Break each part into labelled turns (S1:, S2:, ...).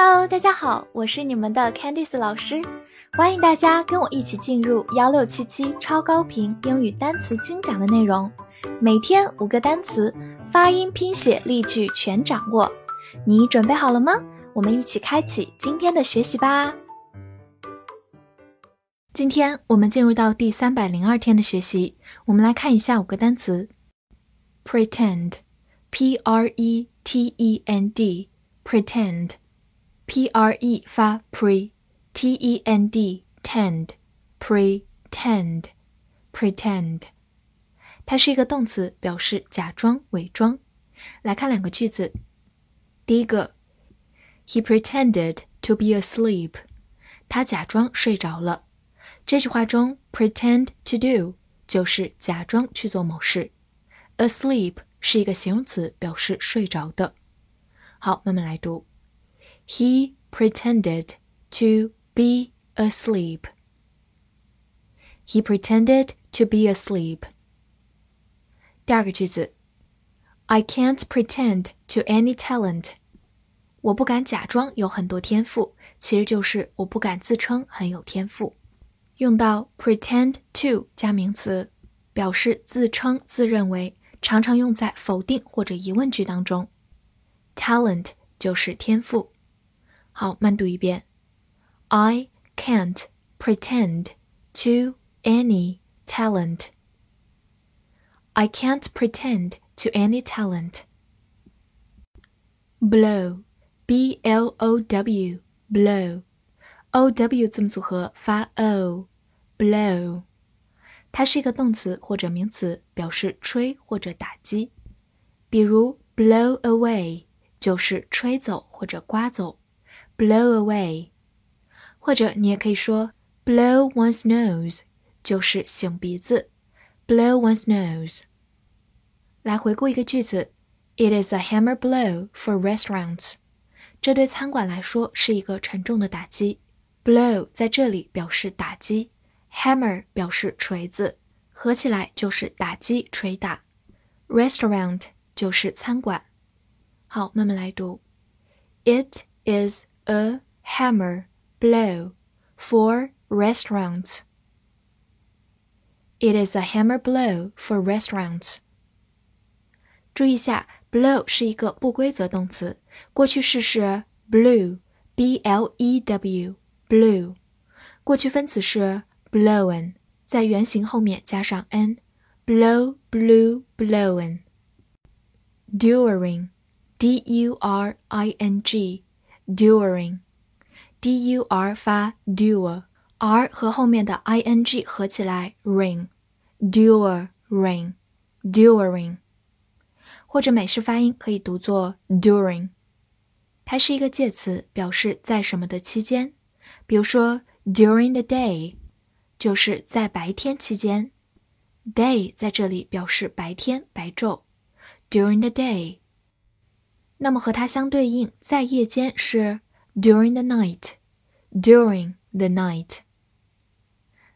S1: Hello，大家好，我是你们的 Candice 老师，欢迎大家跟我一起进入幺六七七超高频英语单词精讲的内容，每天五个单词，发音、拼写、例句全掌握，你准备好了吗？我们一起开启今天的学习吧。今天我们进入到第三百零二天的学习，我们来看一下五个单词：pretend，p r e t e n d，pretend。P r e 发 pre，t e n d tend，pretend，pretend，它是一个动词，表示假装、伪装。来看两个句子。第一个，He pretended to be asleep。他假装睡着了。这句话中，pretend to do 就是假装去做某事。asleep 是一个形容词，表示睡着的。好，慢慢来读。He pretended to be asleep. He pretended to be asleep. 第二个句子，I can't pretend to any talent. 我不敢假装有很多天赋，其实就是我不敢自称很有天赋。用到 pretend to 加名词，表示自称、自认为，常常用在否定或者疑问句当中。Talent 就是天赋。 好，慢读一遍。I can't pretend to any talent. I can't pretend to any talent. Blow, b l o w, blow, o w 字母组合发 o, blow。它是一个动词或者名词，表示吹或者打击。比如 blow away 就是吹走或者刮走。 blow away，或者你也可以说 blow one's nose，就是擤鼻子，blow one's nose。来回顾一个句子，It is a hammer blow for restaurants。这对餐馆来说是一个沉重的打击。blow 在这里表示打击，hammer 表示锤子，合起来就是打击、捶打。restaurant 就是餐馆。好，慢慢来读，It is a hammer blow for restaurants. It is a hammer blow for restaurants. 注意一下，blow 是一个不规则动词，过去式是 blew，b l e w，blew。过去分词是 blown，在原形后面加上 n，blow blew blown。during，d u r i n g。 during，d u r 发 dur，r 和后面的 i n g 合起来 ring，during，during，或者美式发音可以读作 during。它是一个介词，表示在什么的期间。比如说 during the day，就是在白天期间。day 在这里表示白天、白昼。during the day。那么和它相对应，在夜间是 during the night，during the night。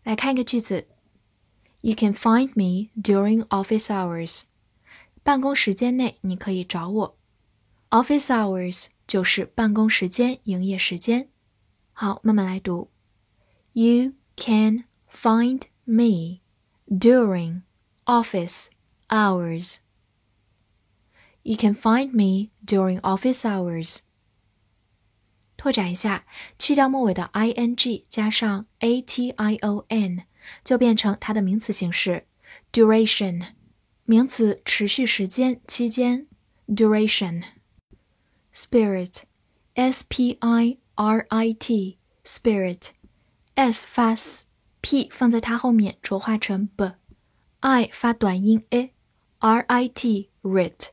S1: 来看一个句子：You can find me during office hours。办公时间内你可以找我。Office hours 就是办公时间、营业时间。好，慢慢来读。You can find me during office hours. You can find me during office hours. 拓展一下，去掉末尾的 i n g，加上 a t i o n，就变成它的名词形式 duration，名词持续时间、期间 duration。spirit，s p i r i t，spirit，s 发 s，p 放在它后面浊化成 b，i 发短音 a，r i t rit。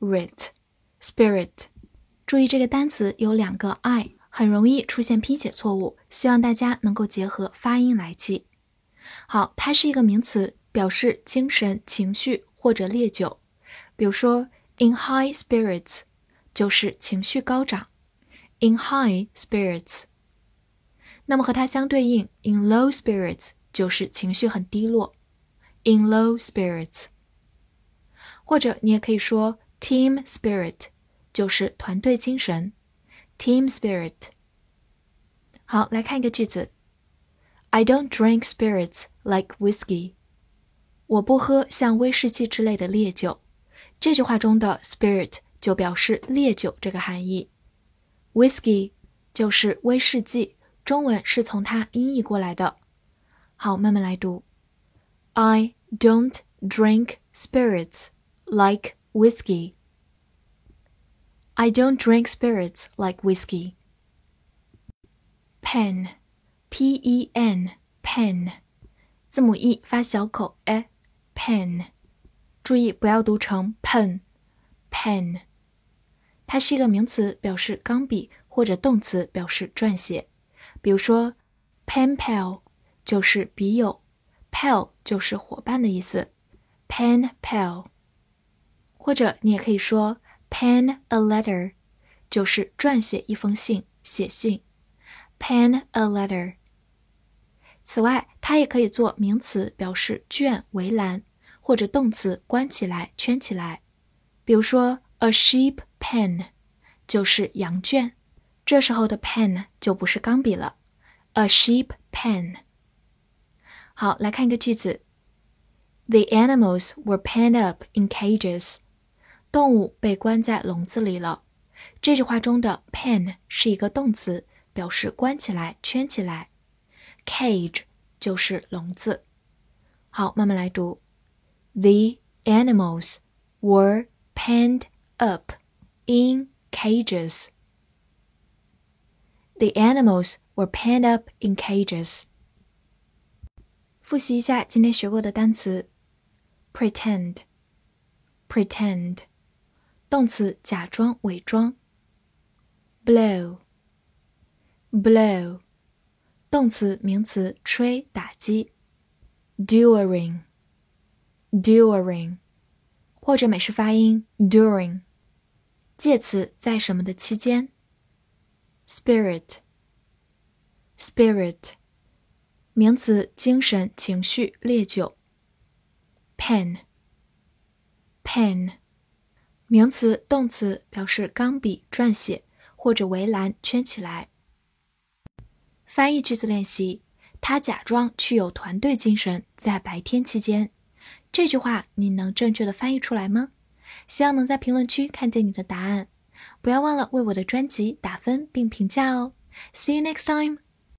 S1: Spirit，spirit，注意这个单词有两个 i，很容易出现拼写错误，希望大家能够结合发音来记。好，它是一个名词，表示精神、情绪或者烈酒。比如说，in high spirits 就是情绪高涨，in high spirits。那么和它相对应，in low spirits 就是情绪很低落，in low spirits。或者你也可以说 team spirit，就是团队精神 team spirit。好，来看一个句子：I don't drink spirits like whiskey。我不喝像威士忌之类的烈酒。这句话中的 spirit 就表示烈酒这个含义，whiskey 就是威士忌，中文是从它音译过来的。好，慢慢来读：I don't drink spirits like whiskey. I don't drink spirits like whiskey. Pen, P-E-N, pen，字母 e 发小口 e，pen，注意不要读成 pen，pen。它是一个名词，表示钢笔，或者动词，表示撰写。比如说，pen pal 就是笔友，pal 就是伙伴的意思，pen pal。 或者你也可以说 pen a letter，就是撰写一封信，写信。pen a letter。此外，它也可以做名词，表示圈、围栏，或者动词关起来、圈起来。比如说，a sheep pen 就是羊圈，这时候的 pen 就不是钢笔了，a sheep pen。好，来看一个句子：The animals were penned up in cages. 动物被关在笼子里了。这句话中的 pen 是一个动词，表示关起来、圈起来。cage 就是笼子。好，慢慢来读。The animals were penned up in cages. The animals were penned up in cages. 复习一下今天学过的单词：pretend，pretend。 动词假装、伪装。blow，blow，动词、名词吹、打击。during，during，或者美式发音 during，介词在什么的期间。spirit，spirit，名词精神、情绪、烈酒。pen，pen。名词、动词表示钢笔撰写或者围栏圈起来。翻译句子练习：他假装具有团队精神，在白天期间。这句话你能正确的翻译出来吗？希望能在评论区看见你的答案。不要忘了为我的专辑打分并评价哦。See you next time.